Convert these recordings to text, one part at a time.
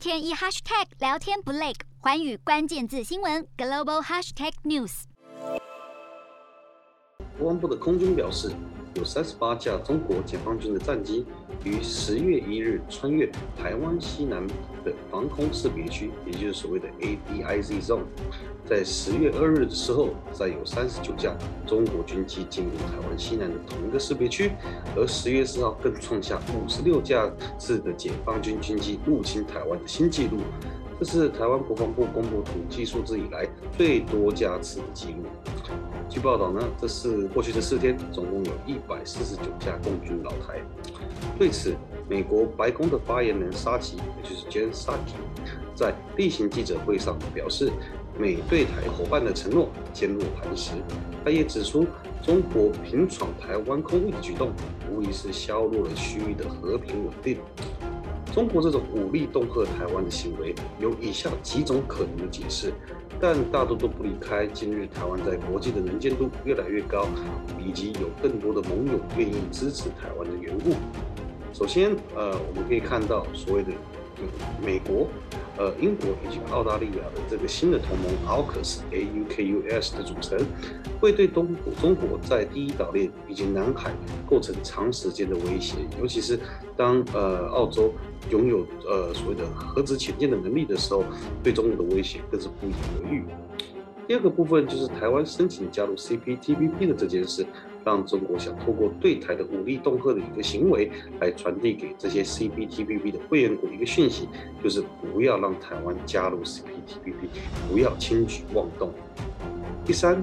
天一 hashtag 聊天不累，环宇关键字新闻 global hashtag news。国防部的空军表示，有三十八架中国解放军的战机于十月一日穿越台湾西南的防空识别区，也就是所谓的 ADIZ zone。在十月二日的时候，再有三十九架中国军机进入台湾西南的同一个识别区，而十月四号更创下五十六架次的解放军军机入侵台湾的新纪录，这是台湾国防部公布统计数字以来最多架次的纪录。据报道呢，这是过去的四天总共有一百四十九架共军老台。对此，美国白宫的发言人沙奇，也就是 Jen Saki，在例行记者会上表示。美对台伙伴的承诺坚若磐石。他也指出，中国频闯台湾空域的举动，无疑是削弱了区域的和平稳定。中国这种武力恫吓台湾的行为，有以下几种可能的解释，但大多都不离开今日台湾在国际的能见度越来越高，以及有更多的盟友愿意支持台湾的缘故。首先，呃，我们可以看到所谓的。美国、呃，英国以及澳大利亚的这个新的同盟 AUKUS 的组成，会对东中国在第一岛链以及南海构成长时间的威胁。尤其是当呃澳洲拥有呃所谓的核子潜舰的能力的时候，对中国的威胁更是不言而喻。第二个部分就是台湾申请加入 CPTPP 的这件事。让中国想透过对台的武力恫吓的一个行为，来传递给这些 CPTPP 的会员国一个讯息，就是不要让台湾加入 CPTPP，不要轻举妄动。第三。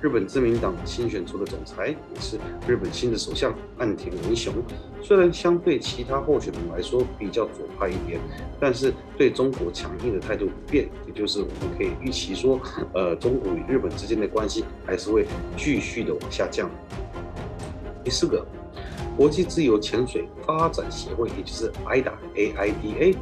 日本自民党新选出的总裁也是日本新的首相岸田文雄，虽然相对其他候选人来说比较左派一点，但是对中国强硬的态度不变，也就是我们可以预期说，呃，中国与日本之间的关系还是会继续的往下降。第四个，国际自由潜水发展协会，也就是 AIDA，AIDA，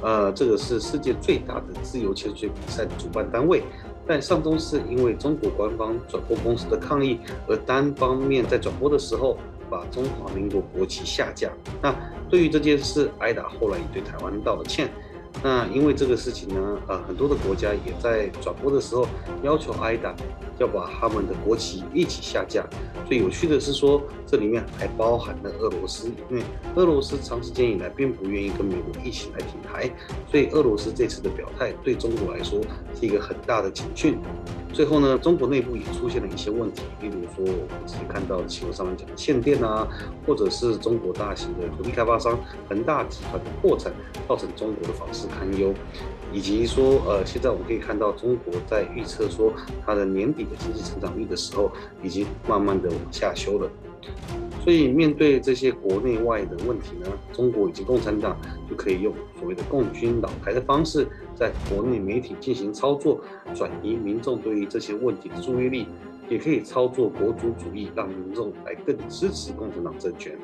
呃，这个是世界最大的自由潜水比赛的主办单位。但上周四因为中国官方转播公司的抗议，而单方面在转播的时候把中华民国国旗下架。那对于这件事艾达后来也对台湾道了歉。那因为这个事情呢，呃，很多的国家也在转播的时候要求 AIDA 要把他们的国旗一起下架。最有趣的是说，这里面还包含了俄罗斯，因为俄罗斯长时间以来并不愿意跟美国一起来挺台，所以俄罗斯这次的表态对中国来说是一个很大的警讯。最后呢，中国内部也出现了一些问题，例如说我们之前看到新闻上面讲的限电啊，或者是中国大型的土地开发商恒大集团的破产，造成中国的房市堪忧，以及说呃，现在我们可以看到中国在预测说它的年底的经济成长率的时候，已经慢慢的往下修了。所以面对这些国内外的问题呢，中国以及共产党就可以用所谓的共军扰台的方式，在国内媒体进行操作，转移民众对于这些问题的注意力，也可以操作国族主义，让民众来更支持共产党政权。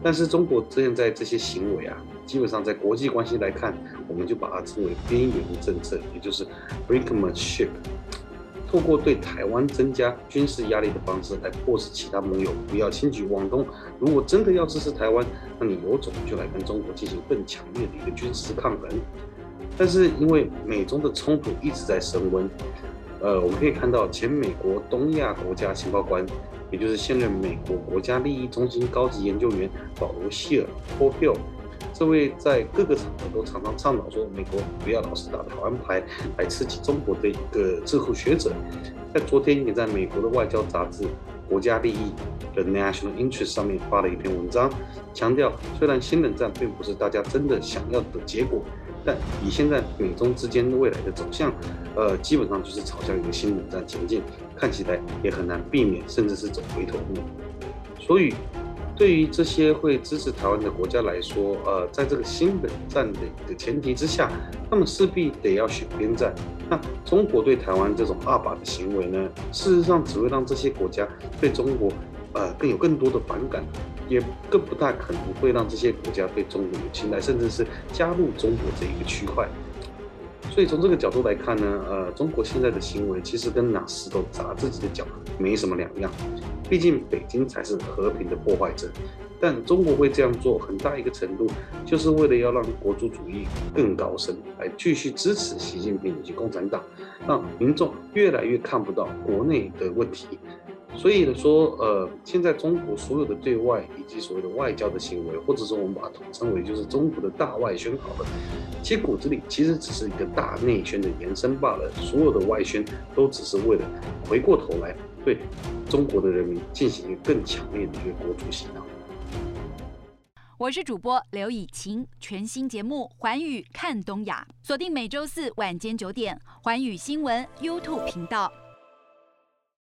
但是中国现在这些行为啊，基本上在国际关系来看，我们就把它称为边缘政策，也就是 brinkmanship。透过对台湾增加军事压力的方式来迫使其他盟友不要轻举妄动。如果真的要支持台湾，那你有种就来跟中国进行更强烈的一个军事抗衡。但是因为美中的冲突一直在升温，呃，我们可以看到前美国东亚国家情报官，也就是现任美国国家利益中心高级研究员保罗·希尔 （Paul Hill）。这位在各个场合都常常倡导说美国不要老是打台湾牌来刺激中国的一个智库学者，在昨天也在美国的外交杂志《国家利益》的 National Interest 上面发了一篇文章，强调虽然新冷战并不是大家真的想要的结果，但以现在美中之间的未来的走向，呃，基本上就是朝向一个新冷战前进，看起来也很难避免，甚至是走回头路，所以。对于这些会支持台湾的国家来说，呃，在这个新冷战的一个前提之下，他们势必得要选边站。那中国对台湾这种二把的行为呢，事实上只会让这些国家对中国，呃，更有更多的反感，也更不大可能会让这些国家对中国有青睐，甚至是加入中国这一个区块。所以从这个角度来看呢，呃，中国现在的行为其实跟拿石头砸自己的脚没什么两样。毕竟北京才是和平的破坏者。但中国会这样做，很大一个程度就是为了要让国族主义更高升，来继续支持习近平以及共产党，让民众越来越看不到国内的问题。所以呢，说呃，现在中国所有的对外以及所谓的外交的行为，或者说我们把它统称为就是中国的大外宣好了，其骨子里其实只是一个大内宣的延伸罢了。所有的外宣都只是为了回过头来对中国的人民进行更强烈的一个国族洗脑。我是主播刘以晴，全新节目《环宇看东亚》，锁定每周四晚间九点，环宇新闻 YouTube 频道。